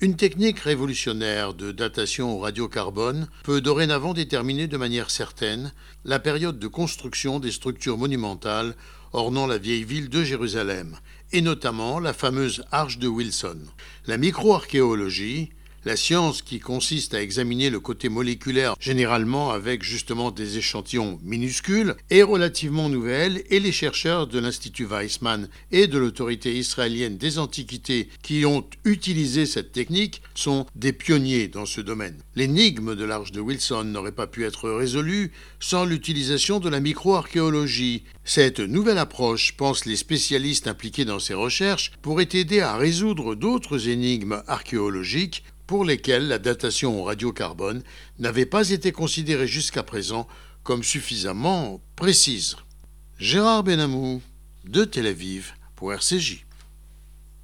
Une technique révolutionnaire de datation au radiocarbone peut dorénavant déterminer de manière certaine la période de construction des structures monumentales ornant la vieille ville de Jérusalem, et notamment la fameuse arche de Wilson. La microarchéologie, la science qui consiste à examiner le côté moléculaire, généralement avec justement des échantillons minuscules, est relativement nouvelle et les chercheurs de l'Institut Weizmann et de l'autorité israélienne des antiquités qui ont utilisé cette technique sont des pionniers dans ce domaine. L'énigme de l'arche de Wilson n'aurait pas pu être résolue sans l'utilisation de la microarchéologie. Cette nouvelle approche, pensent les spécialistes impliqués dans ces recherches, pourrait aider à résoudre d'autres énigmes archéologiques pour lesquels la datation au radiocarbone n'avait pas été considérée jusqu'à présent comme suffisamment précise. Gérard Benamou, de Tel Aviv, pour RCJ.